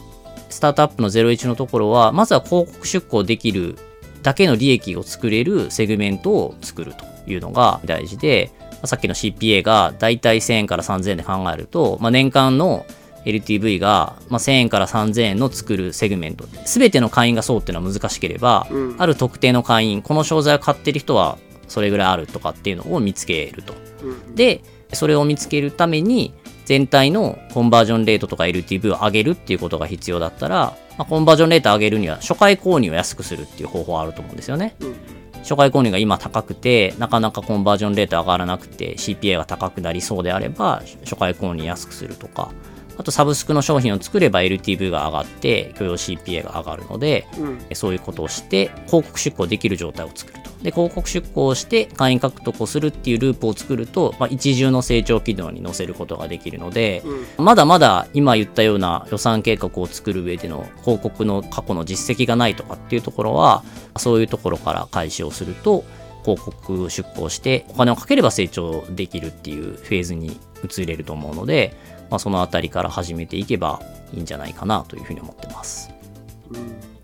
スタートアップの01のところはまずは広告出稿できるだけの利益を作れるセグメントを作るというのが大事で、まあさっきの CPA がだいたい1000円から3000円で考えると、まあ、年間の LTV が、まあ、1000円から3000円の作るセグメント全ての会員がそうっていうのは難しければ、うんある特定の会員この商材を買ってる人はそれぐらいあるとかっていうのを見つけるとうん。で、それを見つけるために、全体のコンバージョンレートとか LTV を上げるっていうことが必要だったら、まあ、コンバージョンレートを上げるには、初回購入を安くするっていう方法はあると思うんですよね。うん。初回購入が今高くて、なかなかコンバージョンレート上がらなくて、CPA が高くなりそうであれば、初回購入安くするとか、あとサブスクの商品を作れば LTV が上がって、許容 CPA が上がるので、うん。そういうことをして、広告出稿できる状態を作ると。で、広告出稿をして会員獲得をするっていうループを作ると、まあ、一重の成長軌道に乗せることができるので、うん。まだまだ今言ったような予算計画を作る上での広告の過去の実績がないとかっていうところは、そういうところから開始をすると、広告出稿してお金をかければ成長できるっていうフェーズに移れると思うので、まあ、そのあたりから始めていけばいいんじゃないかなというふうに思ってます。うん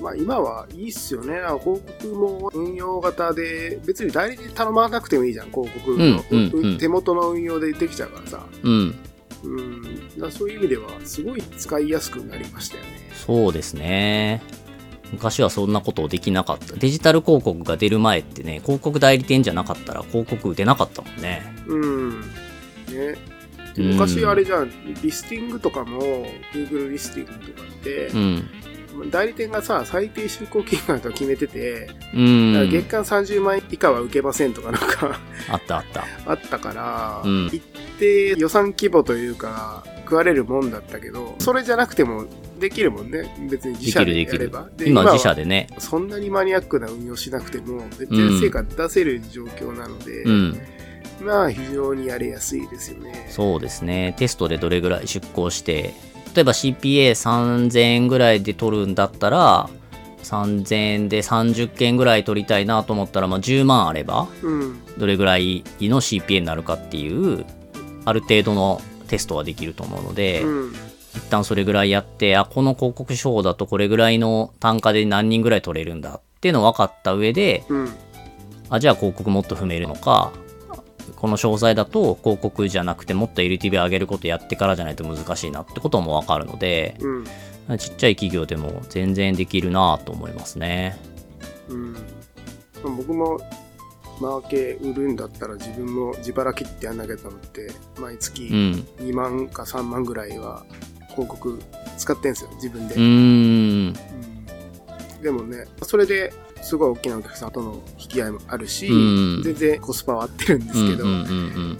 まあ今はいいっすよね。広告も運用型で、別に代理で頼まなくてもいいじゃん、広告の。うんうんうん手元の運用でできちゃうからさ。うん。うん。だそういう意味では、すごい使いやすくなりましたよね。そうですね。昔はそんなことできなかった。デジタル広告が出る前ってね、広告代理店じゃなかったら広告出なかったもんね。うん。ね。でうん昔あれじゃん、リスティングとかも、Google リスティングとかってう、ん。代理店がさ、最低出向金額を決めてて、うん。だから月間30万円以下は受けませんとかなんかあったあった。あったから、うん一定予算規模というか、食われるもんだったけど、それじゃなくてもできるもんね。別に自社でできるでやれば。。今は自社でね。そんなにマニアックな運用しなくても、全然成果出せる状況なので、うん。まあ非常にやりやすいですよね。そうですね。テストでどれぐらい出向して、例えば CPA3000 円ぐらいで取るんだったら、3000円で30件ぐらい取りたいなと思ったら、まあ、10万あれば、うん。どれぐらいの CPA になるかっていう、ある程度のテストはできると思うので、うん。一旦それぐらいやって、あ、この広告手法だとこれぐらいの単価で何人ぐらい取れるんだっていうのを分かった上で、うん。あ、じゃあ広告もっと踏めるのか、この商材だと広告じゃなくてもっと LTV 上げることやってからじゃないと難しいなってことも分かるので、うん。ちっちゃい企業でも全然できるなと思いますね。うん。僕も、マーケ売るんだったら自分も自腹切ってやんなきゃと思って、毎月うん。2万か3万ぐらいは広告使ってんすよ、自分で。うーん。うんでもね、それですごい大きなお客さんとの引き合いもあるし、うん全然コスパは合ってるんですけど、うん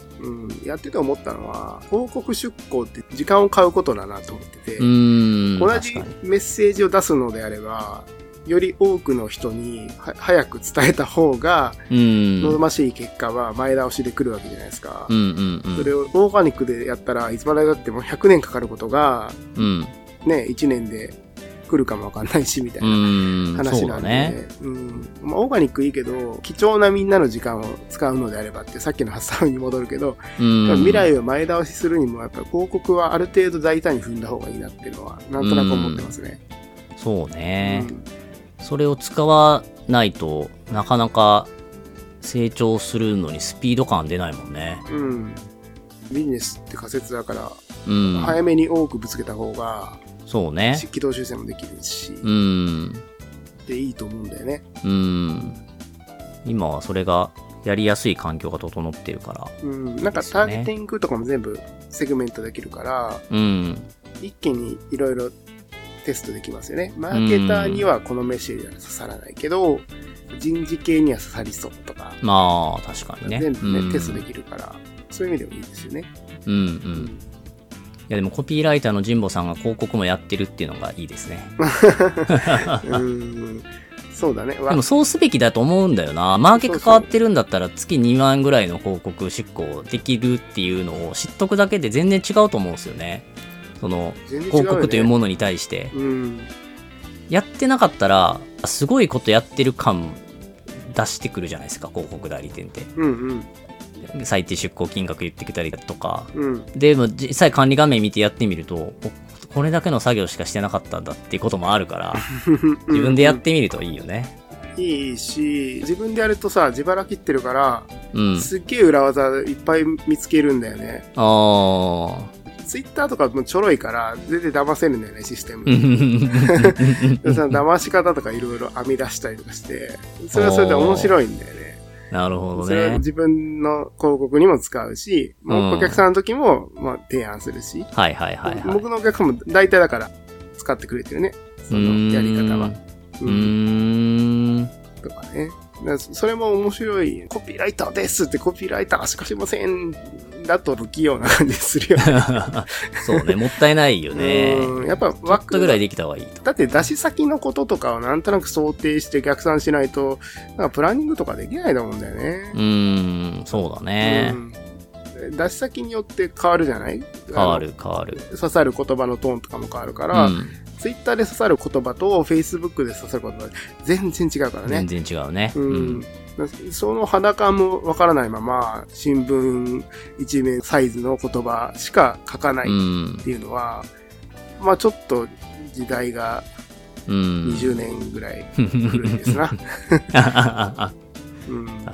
やってて思ったのは、広告出稿って時間を買うことだなと思ってて。同じ。メッセージを出すのであれば、より多くの人には早く伝えた方が、うん。望ましい結果は前倒しで来るわけじゃないですか。うんうんうん。それをオーガニックでやったらいつまでだっても100年かかることが、うん。ね、1年で来るかもわかんないし、みたいうな。話なんで、ね。うんまあ、オーガニックいいけど、貴重なみんなの時間を使うのであればって、さっきの発想に戻るけど、うん。未来を前倒しするにも、やっぱり広告はある程度大胆に踏んだ方がいいなっていうのは、なんとなく思ってますね。そうね。うんそれを使わないとなかなか成長するのにスピード感出ないもんね。うん。ビジネスって仮説だから、うん。早めに多くぶつけた方が、そうね。軌道修正もできるし、うん。でいいと思うんだよね。うん。今はそれがやりやすい環境が整ってるから。うん。なんかターゲティングとかも全部セグメントできるから、うん。一気にいろいろテストできますよね。マーケターにはこのメッセージは刺さらないけど、人事系には刺さりそうとか、まあ、確かにね。全部ね、うんテストできるから、そういう意味でもいいですよね。うんうん。やでもコピーライターの神保さんが広告もやってるっていうのがいいですね。うん。そうだね。でもそうすべきだと思うんだよな。マーケが変わってるんだったら月2万ぐらいの広告執行できるっていうのを知っとくだけで全然違うと思うんですよね。その広告というものに対して。うん。やってなかったら、すごいことやってる感出してくるじゃないですか、広告代理店って。うんうん。最低出稿金額言ってきたりだとか。うん。でも実際管理画面見てやってみると、おこれだけの作業しかしてなかったんだっていうこともあるから、自分でやってみるといいよね。いいし、自分でやるとさ、自腹切ってるから、うん。すっげえ裏技いっぱい見つけるんだよね。あー。ツイッターとかもちょろいから、全然騙せるんだよね、システム。騙し方とかいろいろ編み出したりとかして、それはそれで面白いんだよね。なるほどね。それは自分の広告にも使うし、まあうんお客さんの時も、まあ、提案するし、はいはいはいはい。僕のお客さんも大体だから使ってくれてるね。そのやり方は。うんん。とかね。それも面白い。コピーライターですってコピーライターしかしません。だと不器用な感じするよね。そうね、もったいないよね。うんやっぱちょっ枠とぐらいできた方がいいと。だって出し先のこととかをなんとなく想定して逆算しないと、なんかプランニングとかできないと思うんだよねう。ーん、そうだね。うん出し先によって変わるじゃない？変わ。る変わる。刺さる言葉のトーンとかも変わるかうら、ん。ツイッターで刺さる言葉とフェイスブックで刺さる言葉全然違うからね全。然違うね。ううんん。その肌感もわからないまま、新聞一面サイズの言葉しか書かないっうん。ていうのは、まあちょっと時代がうん。20年ぐらい古いですな。うん、確か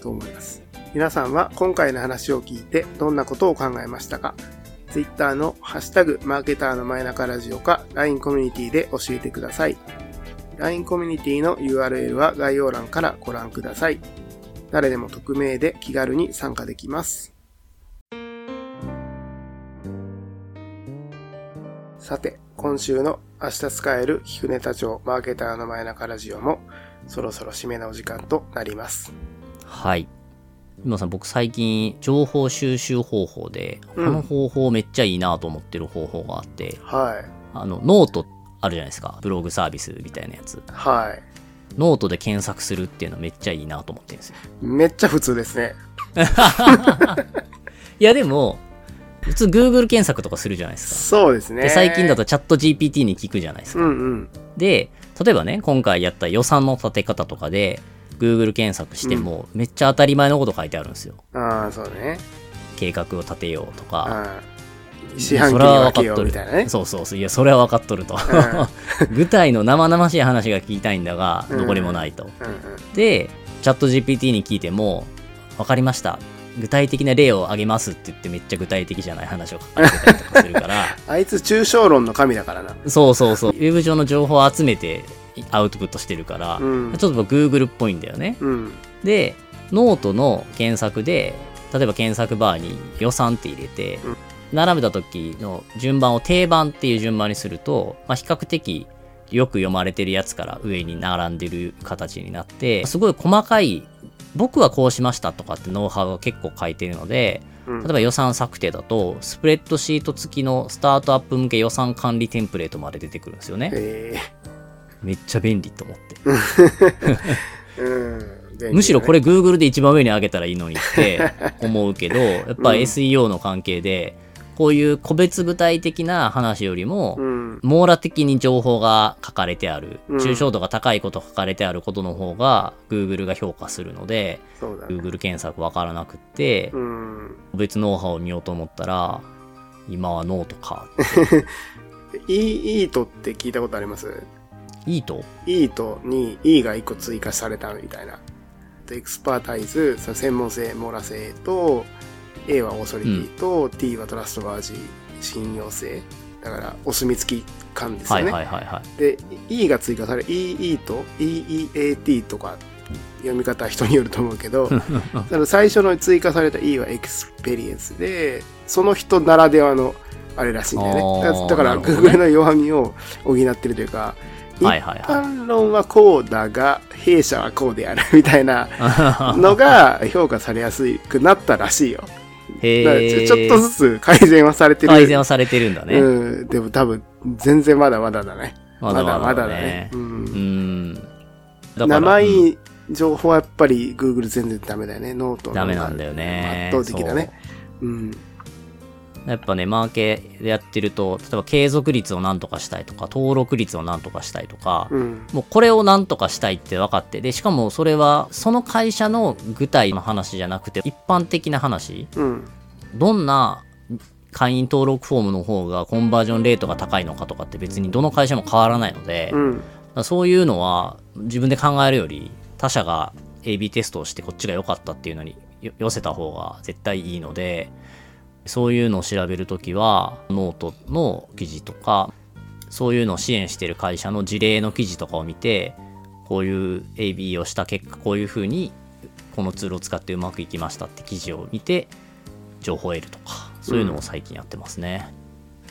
と思います。皆さんは今回の話を聞いてどんなことを考えましたか？?Twitter のハッシュタグマーケターの前中ラジオか LINE コミュニティで教えてください。LINE コミュニティの URL は概要欄からご覧ください。誰でも匿名で気軽に参加できます。さて、今週の明日使える聞くネタ帳マーケターの前中ラジオもそろそろ締めのお時間となります。はい。今さん、僕最近、情報収集方法で、こうんの方法めっちゃいいなと思ってる方法があって、はい。あの、ノートあるじゃないですか。ブログサービスみたいなやつ。はい。ノートで検索するっていうのめっちゃいいなと思ってるんですよ。めっちゃ普通ですね。いや、でも、普通 Google 検索とかするじゃないですか。そうですね。で、最近だとチャット GPT に聞くじゃないですか。うんうん。で、例えばね、今回やった予算の立て方とかで、Google 検索しても、めっちゃ当たり前のこと書いてあるんですよ。ああ、そうね。計画を立てようとか。ああ四半期に分けようみたいなね。そうそうそう。いや、それは分かっとると。具体の生々しい話が聞きたいんだが、うんどこにもないと。で、 ChatGPT に聞いても、分かりました。具体的な例を挙げますって言ってめっちゃ具体的じゃない話を書かれてたりとかするから、あいつ抽象論の神だからな。そうそうそう。ウェブ上の情報を集めてアウトプットしてるから、うんちょっと Google っぽいんだよね。うん。で、ノートの検索で、例えば検索バーに予算って入れて、うん並べた時の順番を定番っていう順番にすると、まあ、比較的よく読まれてるやつから上に並んでる形になって、すごい細かい、僕はこうしましたとかってノウハウが結構書いてるので、うん例えば予算策定だと、スプレッドシート付きのスタートアップ向け予算管理テンプレートまで出てくるんですよね。えめっちゃ便利と思って。むしろこれ、れ Google で一番上に上げたらいいのにって思うけど、やっぱ SEO の関係で、こういう個別具体的な話よりもう、ん。網羅的に情報が書かれてある、うん抽象度が高いこと書かれてあることの方が Google が評価するので。Google 検索わからなくってう、ん。個別ノウハウを見ようと思ったら、今はノートか。 EEAT って聞いたことあります？EEAT？EAT に E が1個追加されたみたいな。 expertise、専門性、網羅性と、A は authority と、T は trustworthy、信用性。だから、お墨付き感ですはいよね。はいはいはで、E が追加され、EE と？EEAT とか読み方は人によると思うけど、その最初の追加された E は experience で、その人ならではのあれらしいんだよね。だだから、Google の弱みを補ってるというか、い。はいはい一般論はこうだが、弊社はこうであるみたいなはのが 評価されやすくなったらしいよ。い。へ。ちょっとずつ改善はされてる。改善はされてるんだね。うん。でも多分、全然まだまだだね。まだまだまだだね。う。うん生うんい情報はやっぱり Google 全然ダメだよね。ノートダメなんだよね。圧倒的だね。うん。やっぱね、マーケでやってると、例えば継続率をなんとかしたいとか、登録率をなんとかしたいとか、うん。もうこれをなんとかしたいって分かって、で、しかもそれは、その会社の具体の話じゃなくて、一般的な話、うん。どんな会員登録フォームの方がコンバージョンレートが高いのかとかって別にどの会社も変わらないので、うん。そういうのは自分で考えるより他社が AB テストをしてこっちが良かったっていうのによ寄せた方が絶対いいのでそういうのを調べるときはノートの記事とかそういうのを支援してる会社の事例の記事とかを見てこういう AB をした結果こういうふうにこのツールを使ってうまくいきましたって記事を見て情報を得るとかそういうのを最近やってますね。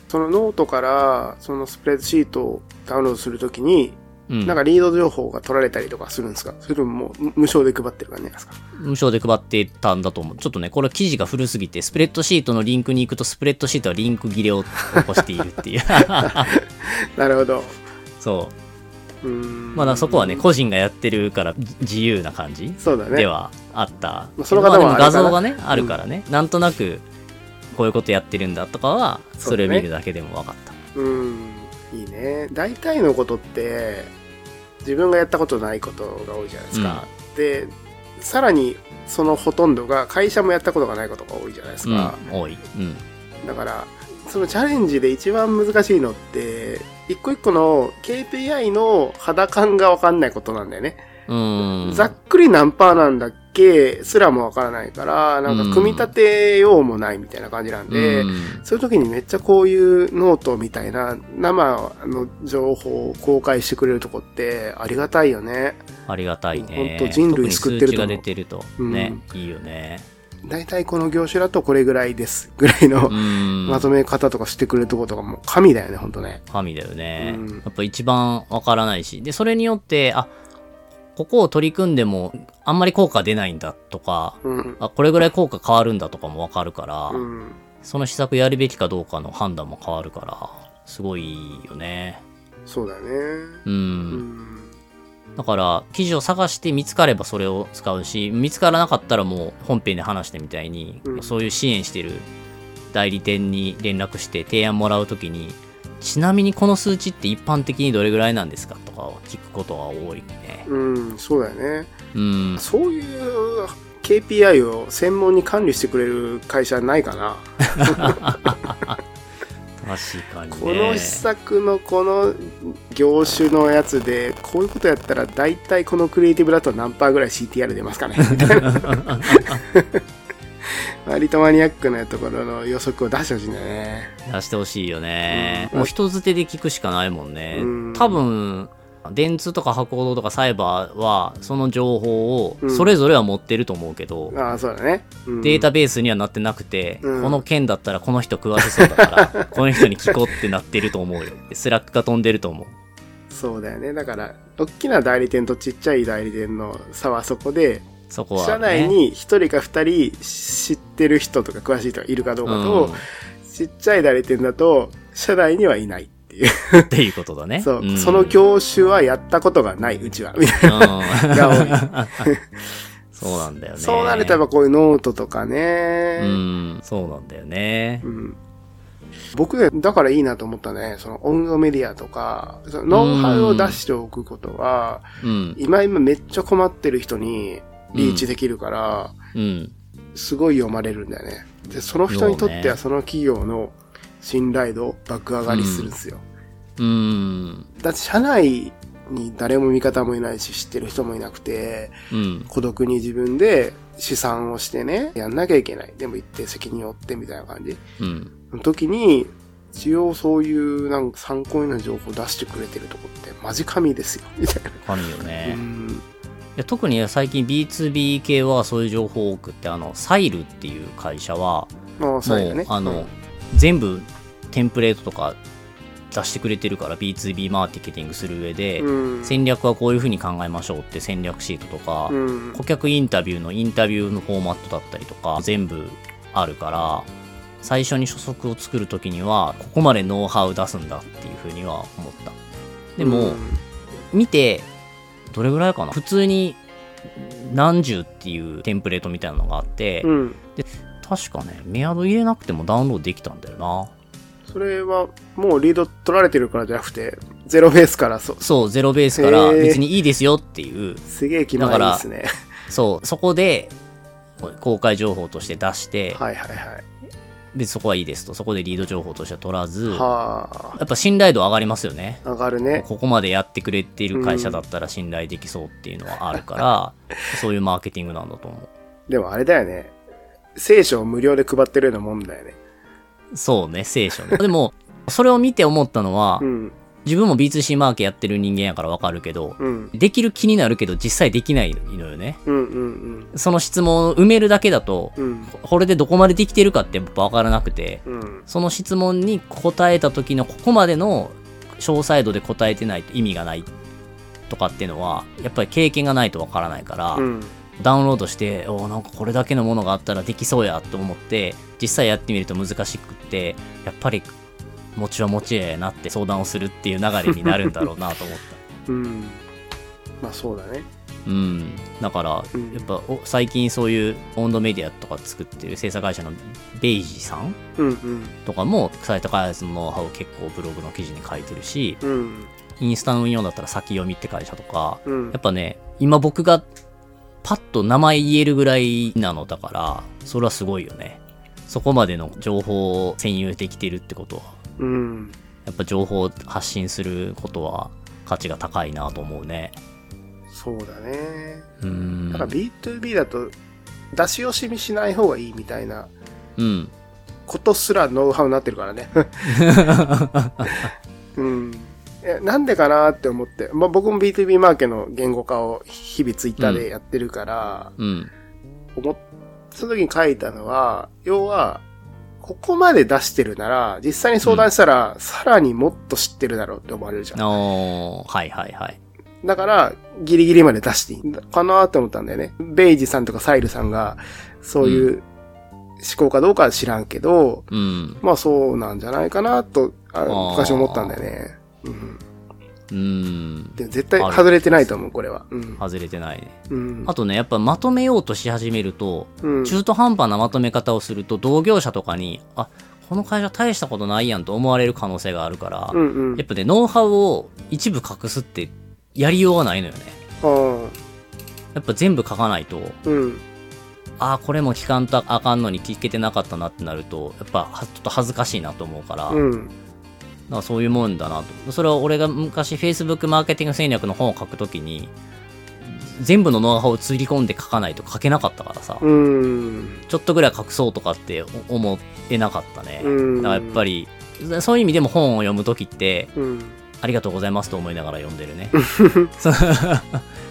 そのノートから、そのスプレッドシートをダウンロードするときに、うん、なんかリード情報が取られたりとかするんですか？それとももう無償で配ってる感じなんですか？無償で配ってたんだと思う。ちょっとね、これ記事が古すぎて、スプレッドシートのリンクに行くと、スプレッドシートはリンク切れを起こしているっていう。なるほど。そうーんう。まだそこはね、個人がやってるからじ自由な感じそうだね。ではあった。まあその方は画像がね、あるからね、なんとなく、こういうことやってるんだとかは、それを見るだけでも分かった。うん。いいね。大体のことって、自分がやったことないことが多いじゃないですか。で、さらにそのほとんどが会社もやったことがないことが多いじゃないですうん、か。多い。うん。だから、そのチャレンジで一番難しいのって、一個一個の KPI の肌感がわかんないことなんだよね。うん。ざっくり何パーなんだっけすらもわからないから、なんか組み立てようもないみたいな感じなんで、うんそういう時にめっちゃこういうノートみたいな生の情報を公開してくれるとこってありがたいよね。ありがたいね。ほんと人類救ってると思う出てると、ね、いいよね。だいたいこの業種だとこれぐらいです。ぐらいのうん。まとめ方とかしてくれるとことかもう神だよね、ほんとね。神だよね。うんやっぱ一番わからないし。で、それによって、あ、ここを取り組んでもあんまり効果出ないんだとか、うん。あ、これぐらい効果変わるんだとかもわかるから、うん。その施策やるべきかどうかの判断も変わるから、すごいよね。そうだね。う。うんん。だから、記事を探して見つかればそれを使うし、見つからなかったらもう本編で話してみたいに、うんそういう支援してる代理店に連絡して提案もらうときに、ちなみにこの数値って一般的にどれぐらいなんですかとかを聞くことが多いね。うん、そうだよね。うん。そういう KPI を専門に管理してくれる会社ないかな。確かにね。この施策のこの業種のやつで、こういうことやったら大体このクリエイティブだと何パーぐらい CTR 出ますかねみたいな。割とマニアックなところの予測を出してほしいんだよね。出してほしいよね。うんもう人づてで聞くしかないもんね。うん多分、電通とか博報堂とかサイバーは、その情報をうんそれぞれは持ってると思うけど、ああ、そうだね。うんデータベースにはなってなくて、うんこの件だったらこの人詳しそうだから、この人に聞こうってなってると思うよ。 Slack が飛んでると思う。そうだよね。だから、大きな代理店とちっちゃい代理店の差はそこで、そこは、ね。社内に一人か二人知ってる人とか詳しい人がいるかどうかと、ちっちゃい代理店だと、社内にはいないっていう。うん、っていうことだね。そう、んその業種はやったことがない、うちは。みたいうんな が多い。そうなんだよね。そうなるとやっぱこういうノートとかね。うん、そうなんだよね。うん僕ね、だからいいなと思ったね。その音楽メディアとか、そのノウハウを出しておくことは、うん、今今めっちゃ困ってる人にリーチできるから、うん、すごい読まれるんだよね。で、その人にとってはその企業の信頼度爆上がりするんですよ。うん、だって社内に誰も味方もいないし知ってる人もいなくて、うん、孤独に自分で試算をしてね、やんなきゃいけない。でも一定責任を負ってみたいな感じ。うん。の時に、一応そういうなんか参考になる情報を出してくれてるとこってマジ神ですよ。みたいな。神よね。いうん。や特に最近 B2B 系はそういう情報多くって、あの、サイルっていう会社は、まあ、そうね。もうあの、全部テンプレートとか出してくれてるから B2B マーケティングする上で、うん、戦略はこういう風に考えましょうって戦略シートとか、うん、顧客インタビューのインタビューのフォーマットだったりとか、全部あるから、最初に初速を作るときには、ここまでノウハウ出すんだっていうふうには思った。でも、うん見て、どれぐらいかな？普通に何十っていうテンプレートみたいなのがあって、うん。確かね、メアド入れなくてもダウンロードできたんだよな。それは、もうリード取られてるからじゃなくて、ゼロベースからそ、そう、ゼロベースから別にいいですよっていう、すげえ気前いいですね。そう、そこで公開情報として出して、はいはいはい。で、そこはいいですと、そこでリード情報としては取らず、はやっぱ信頼度上がりますよね。あ、上がるね。ここまでやってくれている会社だったら信頼できそうっていうのはあるから、そういうマーケティングなんだと思でもあれだよね。聖書を無料で配ってるようなもんだよね。う。そうね、聖書ね。でも、それを見て思ったのは、うん。自分も B2C マーケやってる人間やからわかるけど、うん。できる気になるけど実際できないのよね。うんうんその質問を埋めるだけだと、うん。うん。これでどこまでできてるかってわからなくて、うん。その質問に答えた時のここまでの詳細度で答えてないと意味がないとかっていうのは、やっぱり経験がないとわからないから、うん。ダウンロードして、おーなんかこれだけのものがあったらできそうやと思って、実際やってみると難しくって、やっぱり、持ちは持ちやなって相談をするっていう流れになるんだろうなと思った。うん。まあそうだね。うん。だから、うんやっぱお最近そういう温度メディアとか作ってる制作会社のベイジさんうんうん。とかも、サイト開発のノウハウを結構ブログの記事に書いてるし、うん。インスタの運用だったら先読みって会社とか、うんやっ。ぱね、今僕がパッと名前言えるぐらいなのだから、それはすごいよね。そこまでの情報を占有できてるってことは、うん。やっぱ情報を発信することは価値が高いなと思うね。そうだね。うーん。なんか B2B だと、出し惜しみしない方がいいみたいなうん。ことすらノウハウになってるからね。うん。えなんでかなって思って。まあ、僕も B2B マーケの言語化を日々ツイッターでやってるから、うん。思っその時に書いたのは、要は、ここまで出してるなら、実際に相談したら、さらにもっと知ってるだろうって思われるじゃん。おー、はいはいはい。だから、ギリギリまで出していいんだかなって思ったんだよね。ベイジさんとかサイルさんが、そういう思考かどうかは知らんけど、うん。まあそうなんじゃないかなと、昔思ったんだよね。うん。うん。で絶対外れてないと思う、これは。うん。外れてないね。うん。あとね、やっぱまとめようとし始めると、うん、中途半端なまとめ方をすると同業者とかにあこの会社大したことないやんと思われる可能性があるから、うんうん。やっぱねノウハウを一部隠すってやりようがないのよねあやっぱ全部書かないとーうん。あこれも聞かんとあかんのに聞けてなかったなってなるとやっぱはちょっと恥ずかしいなと思うから,、だうん。からそういうもんだなとそれは俺が昔 Facebook マーケティング戦略の本を書くときに全部のノウハウをつり込んで書かないと書けなかったからさ、うん。ちょっとぐらい隠そうとかって思えなかったね。うんだからやっぱり、そういう意味でも本を読むときって、うん。ありがとうございますと思いながら読んでるね。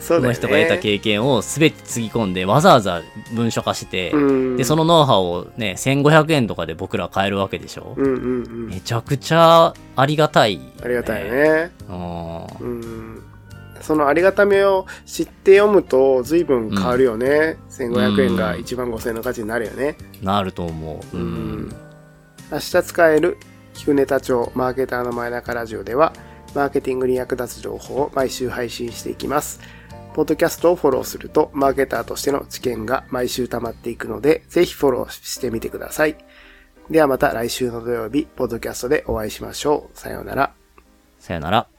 その人が得た経験を全てつぎ込んで、わざわざ文書化して、うん。で、そのノウハウをね、1500円とかで僕ら買えるわけでしょ。うんうんうん。めちゃくちゃありがたい、ありがたい。ね。うん。うん。そのありがたみを知って読むと随分変わるよね。1500円が1万5000円の価値になるよね。なると思う。ううんん。明日使える聞くネタ帳マーケターの前中ラジオではマーケティングに役立つ情報を毎週配信していきます。ポッドキャストをフォローするとマーケターとしての知見が毎週溜まっていくのでぜひフォローしてみてください。ではまた来週の土曜日、ポッドキャストでお会いしましょう。さようなら。さよなら。